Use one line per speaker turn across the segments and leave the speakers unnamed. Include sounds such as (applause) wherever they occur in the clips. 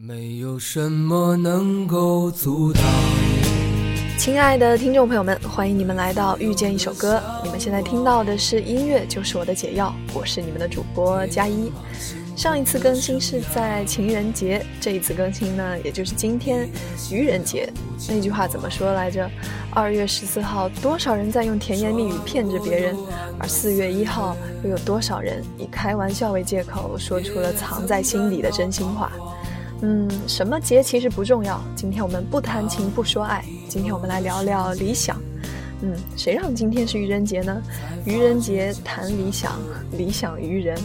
没有什么能够阻挡。
亲爱的听众朋友们，欢迎你们来到遇见一首歌。你们现在听到的是音乐，就是我的解药。我是你们的主播佳一。上一次更新是在情人节，这一次更新呢，也就是今天愚人节。那句话怎么说来着？二月十四号，多少人在用甜言蜜语骗着别人？而四月一号，又有多少人以开玩笑为借口，说出了藏在心底的真心话？嗯，什么节其实不重要。今天我们不谈情不说爱，今天我们来聊聊理想。嗯，谁让今天是愚人节呢？愚人节谈理想，理想愚人。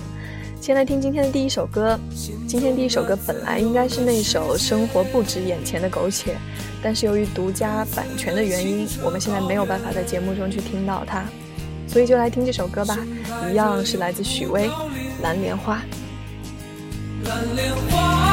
先来听今天的第一首歌。今天第一首歌本来应该是那首《生活不止眼前的苟且》，但是由于独家版权的原因，我们现在没有办法在节目中去听到它，所以就来听这首歌吧。一样是来自许巍，《蓝莲花》。
蓝莲花。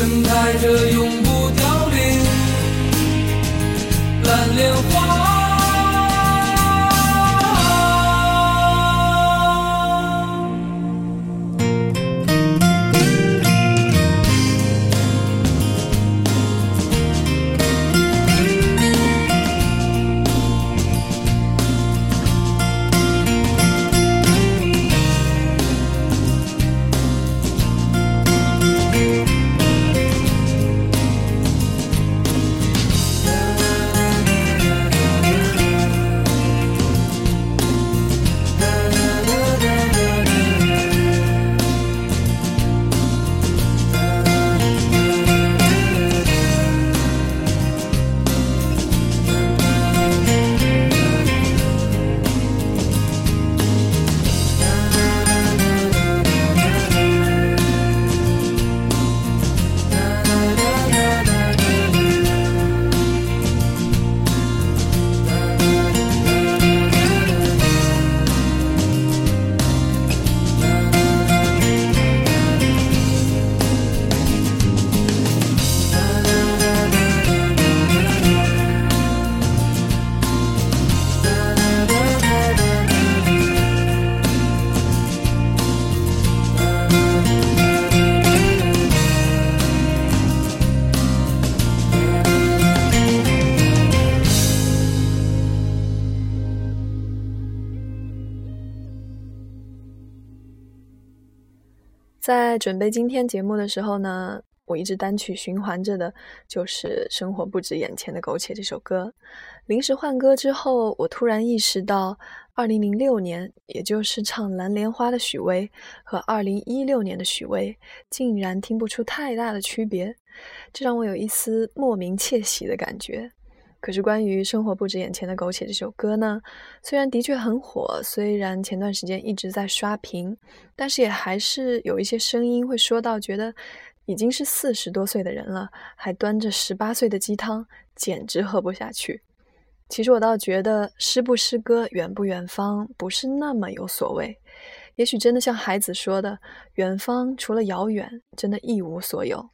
盛开着永不凋零蓝莲花。
在准备今天节目的时候呢，我一直单曲循环着的就是《生活不止眼前的苟且》这首歌。临时换歌之后，我突然意识到，2006年，也就是唱《蓝莲花》的许巍和2016年的许巍，竟然听不出太大的区别，这让我有一丝莫名窃喜的感觉。可是，关于《生活不止眼前的苟且》这首歌呢，虽然的确很火，虽然前段时间一直在刷屏，但是也还是有一些声音会说到，觉得已经是四十多岁的人了，还端着十八岁的鸡汤，简直喝不下去。其实我倒觉得诗不诗歌、远不远方不是那么有所谓。也许真的像孩子说的，远方除了遥远，真的一无所有。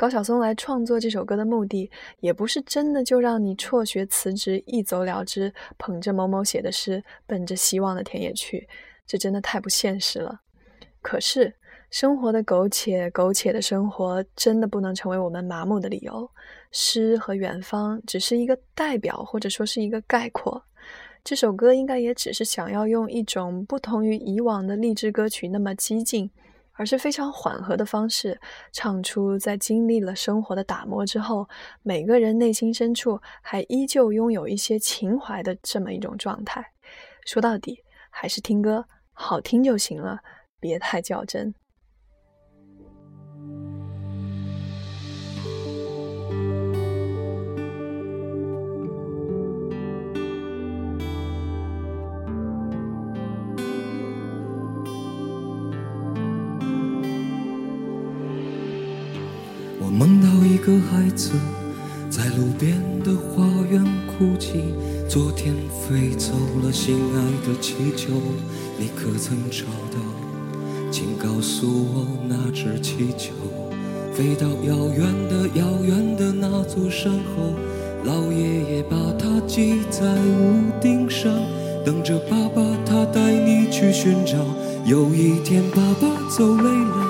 高晓松来创作这首歌的目的，也不是真的就让你辍学辞职一走了之，捧着某某写的诗，奔着希望的田野去，这真的太不现实了。可是生活的苟且，苟且的生活，真的不能成为我们麻木的理由。诗和远方只是一个代表，或者说是一个概括。这首歌应该也只是想要用一种不同于以往的励志歌曲那么激进。而是非常缓和的方式，唱出在经历了生活的打磨之后，每个人内心深处还依旧拥有一些情怀的这么一种状态。说到底，还是听歌好听就行了，别太较真。
个孩子在路边的花园哭泣，昨天飞走了心爱的气球，你可曾找到？请告诉我那只气球飞到遥远的遥远的那座山后，老爷爷把它系在屋顶上，等着爸爸他带你去寻找。有一天爸爸走累了。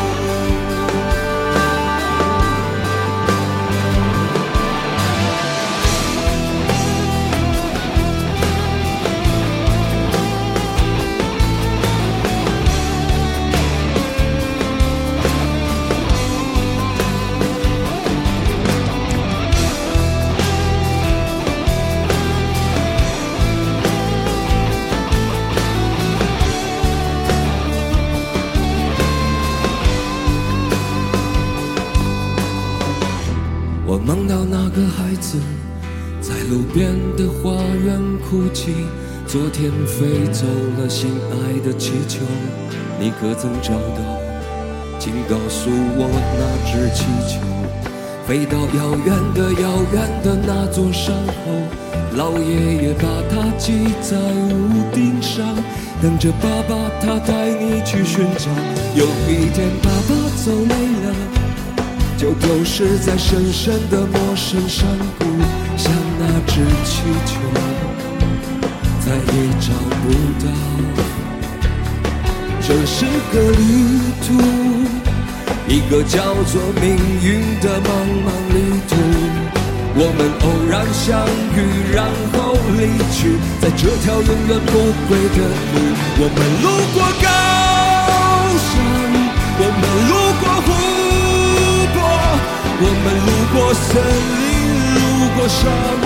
心爱的气球，你可曾找到？请告诉我那只气球飞到遥远的遥远的那座山后，老爷爷把它系在屋顶上，等着爸爸他带你去寻找。有一天爸爸走累了。就丢失在深深的陌生山谷，像那只气球，再也找不到。这是个旅途，一个叫做命运的茫茫旅途。我们偶然相遇，然后离去，在这条永远不归的路。我们路过高山，我们路过湖泊。我们路过森林，路过沙漠，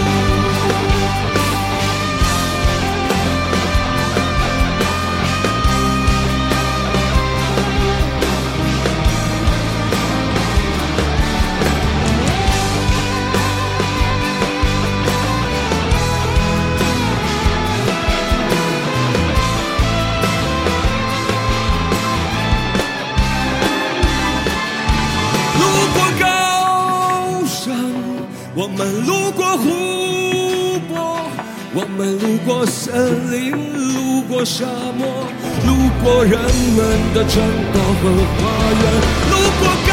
我们路过森林，路过沙漠，路过人们的城堡和花园，路过高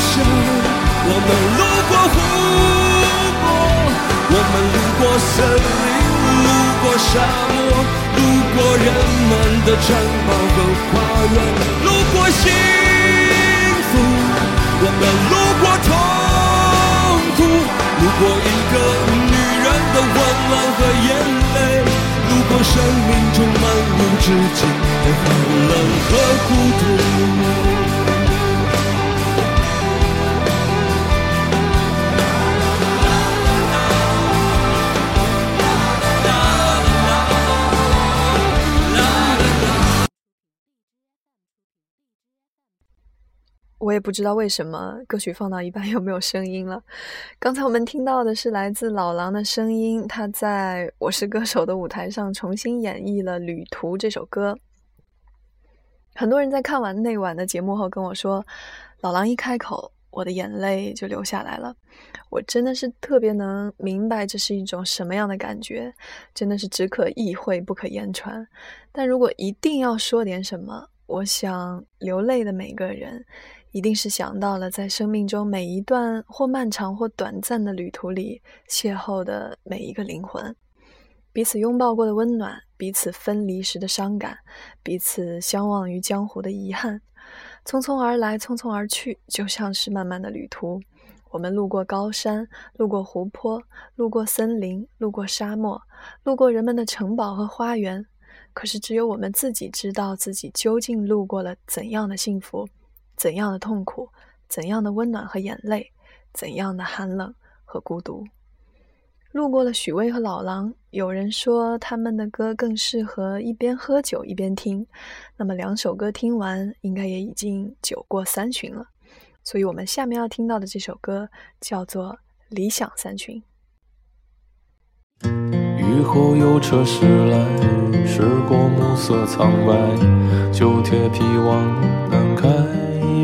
山，我们路过湖泊，我们路过森林，路过沙漠，路过人们的城堡和花园，路过幸福，我们路过痛苦。路过一个女人的温暖和眼泪，路过生命中漫无止境的寒冷和孤独。
我也不知道为什么歌曲放到一半 (laughs) 又没有声音了。刚才我们听到的是来自老狼的声音，他在我是歌手的舞台上重新演绎了《旅途》这首歌。很多人在看完那晚的节目后跟我说，老狼一开口，我的眼泪就流下来了。我真的是特别能明白这是一种什么样的感觉，真的是只可意会不可言传。但如果一定要说点什么，我想流泪的每个人。一定是想到了在生命中每一段或漫长或短暂的旅途里邂逅的每一个灵魂，彼此拥抱过的温暖，彼此分离时的伤感，彼此相忘于江湖的遗憾，匆匆而来，匆匆而去，就像是漫漫的旅途。我们路过高山，路过湖泊，路过森林，路过沙漠，路过人们的城堡和花园。可是，只有我们自己知道自己究竟路过了怎样的幸福。怎样的痛苦，怎样的温暖和眼泪，怎样的寒冷和孤独。路过了许巍和老狼，有人说他们的歌更适合一边喝酒一边听。那么两首歌听完，应该也已经酒过三巡了。所以我们下面要听到的这首歌叫做《理想三巡》。
雨后有车驶来，驶过暮色苍白，旧铁皮往南开。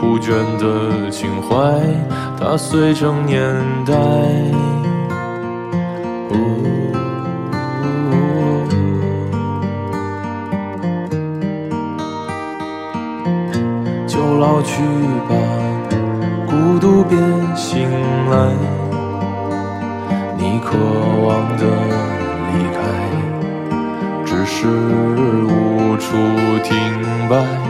枯卷的情怀，它碎成年代。就老去吧，孤独别醒来。你渴望的离开，只是无处停摆。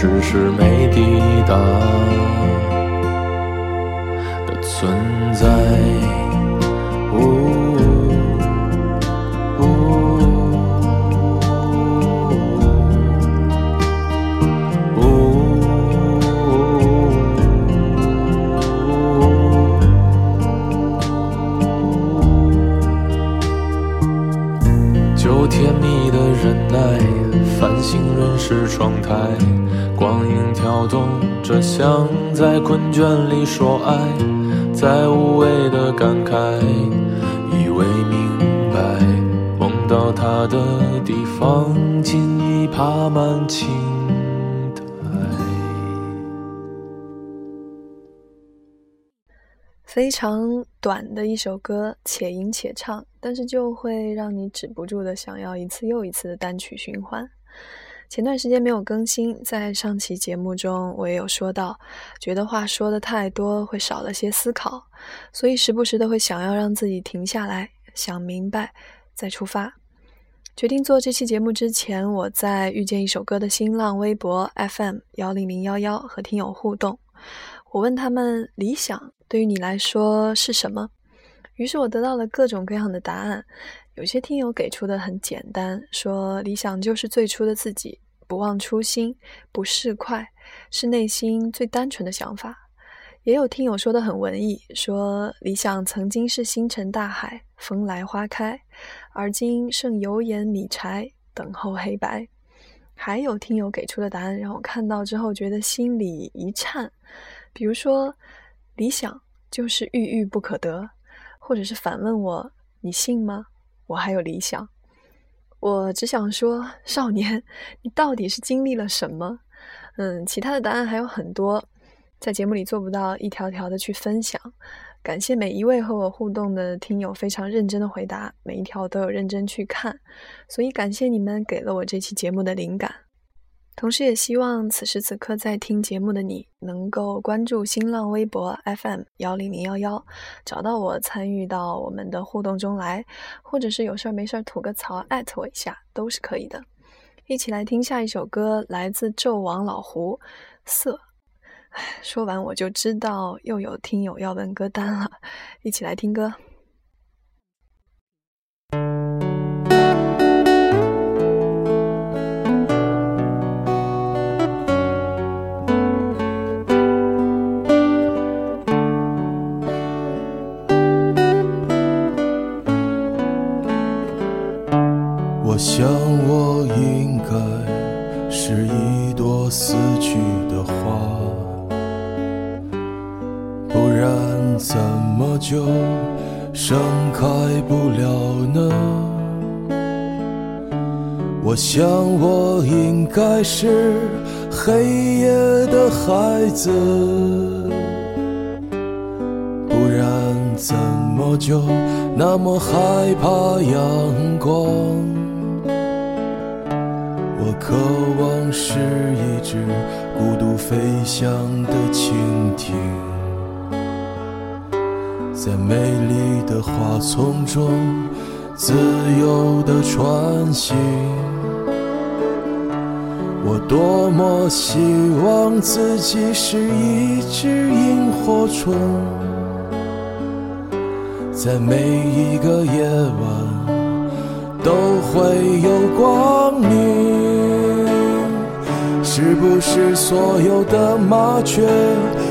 只是没抵达的存在。是窗台，光影跳动着，像在困倦里说爱，在无谓的感慨，以为明白，梦到他的地方，轻易爬满青苔。
非常短的一首歌，且吟且唱，但是就会让你止不住的想要一次又一次的单曲循环。前段时间没有更新，在上期节目中我也有说到，觉得话说的太多会少了些思考，所以时不时的会想要让自己停下来，想明白再出发。决定做这期节目之前，我在遇见一首歌的新浪微博 FM 幺零零幺幺和听友互动，我问他们理想对于你来说是什么？于是我得到了各种各样的答案。有些听友给出的很简单，说理想就是最初的自己，不忘初心，不市侩，是内心最单纯的想法。也有听友说的很文艺，说理想曾经是星辰大海，风来花开，而今剩油盐米柴，等候黑白。还有听友给出的答案让我看到之后觉得心里一颤，比如说理想就是郁郁不可得，或者是反问我，你信吗？我还有理想，我只想说，少年，你到底是经历了什么？嗯，其他的答案还有很多，在节目里做不到一条条的去分享。感谢每一位和我互动的听友，非常认真的回答，每一条都有认真去看，所以感谢你们给了我这期节目的灵感。同时，也希望此时此刻在听节目的你能够关注新浪微博 FM 幺零零幺幺，找到我，参与到我们的互动中来，或者是有事儿没事儿吐个槽，艾特我一下都是可以的。一起来听下一首歌，来自纣王老胡，色。说完我就知道又有听友要问歌单了，一起来听歌。
盛开不了呢？我想，我应该是黑夜的孩子，不然怎么就那么害怕阳光？我渴望是一只孤独飞翔的蜻蜓，在美丽的花丛中自由地穿行。我多么希望自己是一只萤火虫，在每一个夜晚都会有光明。是不是所有的麻雀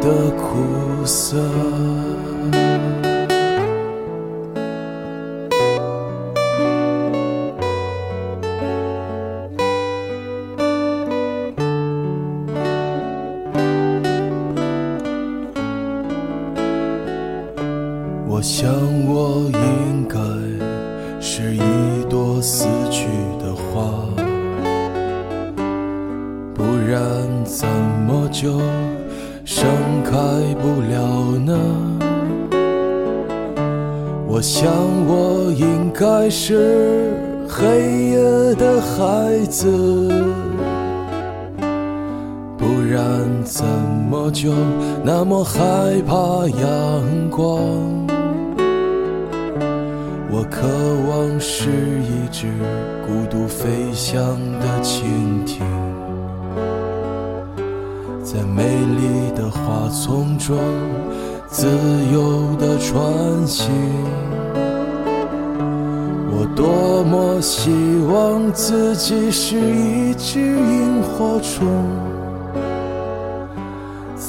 的苦涩？害怕阳光？我渴望是一只孤独飞翔的蜻蜓，在美丽的花丛中自由的穿行。我多么希望自己是一只萤火虫，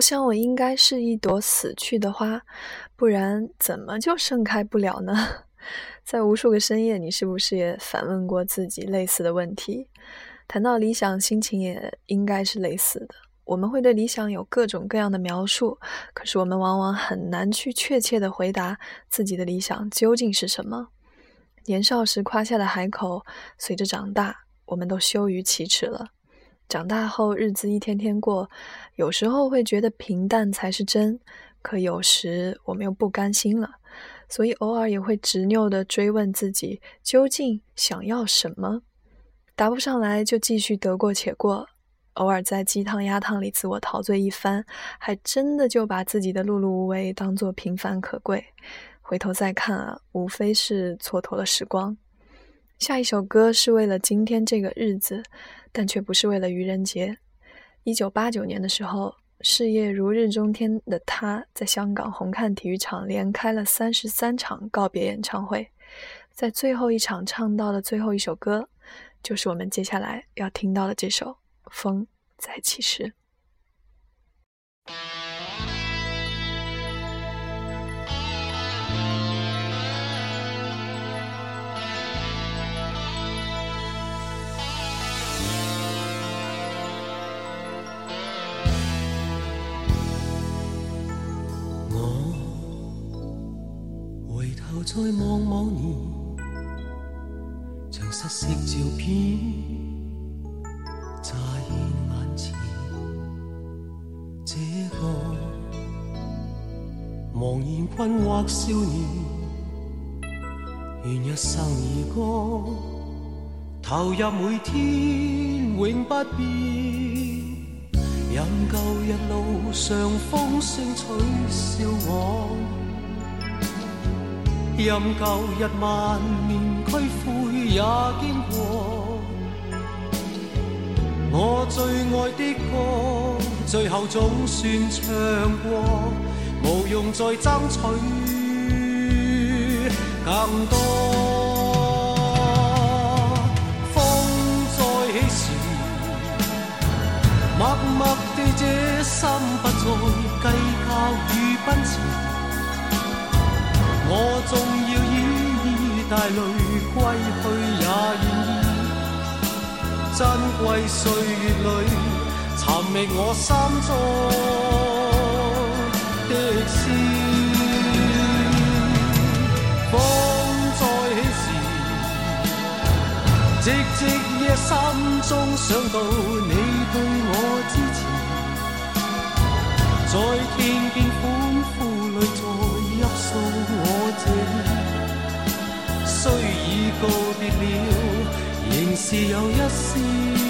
我想，我应该是一朵死去的花，不然怎么就盛开不了呢？(laughs) 在无数个深夜，你是不是也反问过自己类似的问题？谈到理想，心情也应该是类似的。我们会对理想有各种各样的描述，可是我们往往很难去确切的回答自己的理想究竟是什么。年少时夸下的海口，随着长大，我们都羞于启齿了。长大后，日子一天天过，有时候会觉得平淡才是真，可有时我们又不甘心了，所以偶尔也会执拗地追问自己究竟想要什么，答不上来就继续得过且过，偶尔在鸡汤鸭汤里自我陶醉一番，还真的就把自己的碌碌无为当做平凡可贵，回头再看啊，无非是蹉跎了时光。下一首歌是为了今天这个日子。但却不是为了愚人节。一九八九年的时候，事业如日中天的他，在香港红磡体育场连开了三十三场告别演唱会，在最后一场唱到的最后一首歌，就是我们接下来要听到的这首《风再起时》。
再望某年，像失色照片乍现眼前。这个茫然困惑少年，愿一生而歌，投入每天永不变。任旧日路上风声取笑我。任旧日万念俱灰也经过，我最爱的歌，最后总算唱过，无用再争取更多。风再起时默默地，这心不再计较与奔驰。我纵要依依带泪归去，也愿意。珍贵岁月里，寻觅我心中的诗。风再起时，寂寂夜心中想到你。对我支持，在天边告别了，仍是有一丝。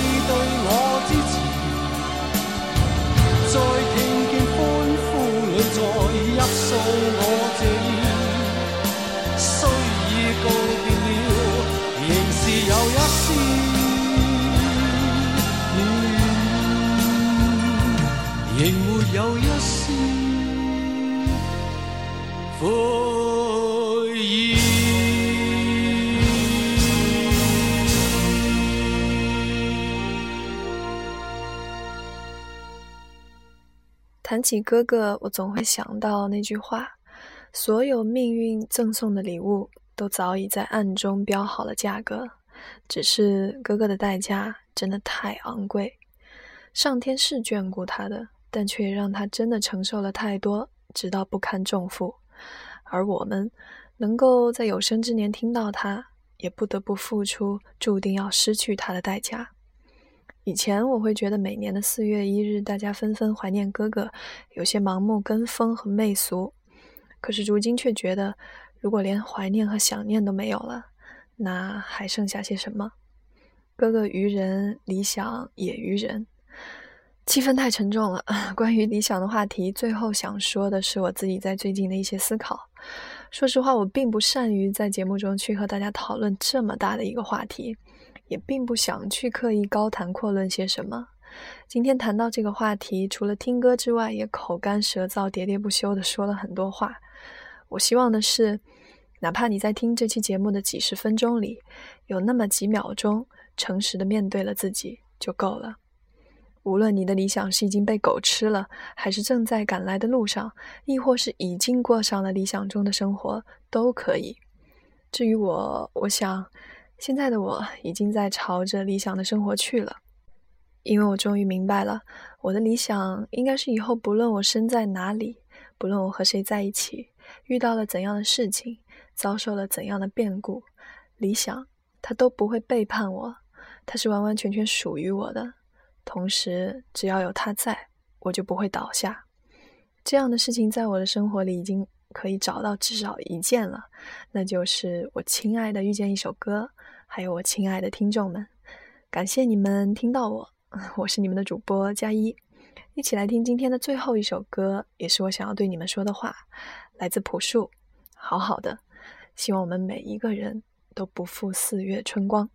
再听见欢呼里，再泣。诉我这意，虽已告别了，仍是有一丝。暖，仍没有一丝。
谈起哥哥，我总会想到那句话：所有命运赠送的礼物，都早已在暗中标好了价格。只是哥哥的代价真的太昂贵，上天是眷顾他的，但却让他真的承受了太多，直到不堪重负。而我们能够在有生之年听到他，也不得不付出注定要失去他的代价。以前我会觉得每年的四月一日，大家纷纷怀念哥哥，有些盲目跟风和媚俗。可是如今却觉得，如果连怀念和想念都没有了，那还剩下些什么？哥哥于人，理想也于人。气氛太沉重了。(laughs) 关于理想的话题，最后想说的是我自己在最近的一些思考。说实话，我并不善于在节目中去和大家讨论这么大的一个话题。也并不想去刻意高谈阔论些什么。今天谈到这个话题，除了听歌之外，也口干舌燥、喋喋不休地说了很多话。我希望的是，哪怕你在听这期节目的几十分钟里，有那么几秒钟诚实的面对了自己就够了。无论你的理想是已经被狗吃了，还是正在赶来的路上，亦或是已经过上了理想中的生活，都可以。至于我，我想。
现在的我已经在朝着理想的生活去了，因为我终于明白了，我的理想应该是以后不论我身在哪里，不论我和谁在一起，遇到了怎样的事情，遭受了怎样的变故，理想它都不会背叛我，它是完完全全属于我的。同时，只要有它在，我就不会倒下。这样的事情在我的生活里已经可以找到至少一件了，那就是我亲爱的遇见一首歌。还有我亲爱的听众们，感谢你们听到我，(laughs) 我是你们的主播佳一，一起来听今天的最后一首歌，也是我想要对你们说的话，来自朴树，好好的，希望我们每一个人都不负四月春光。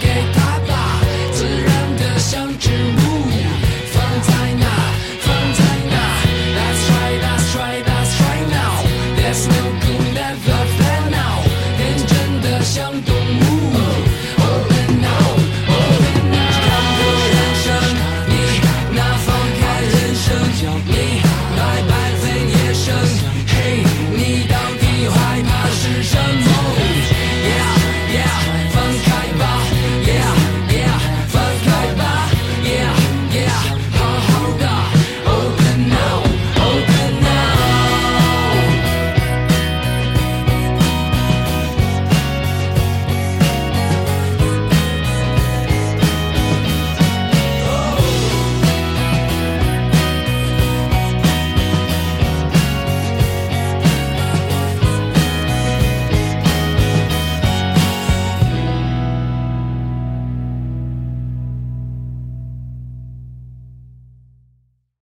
gate.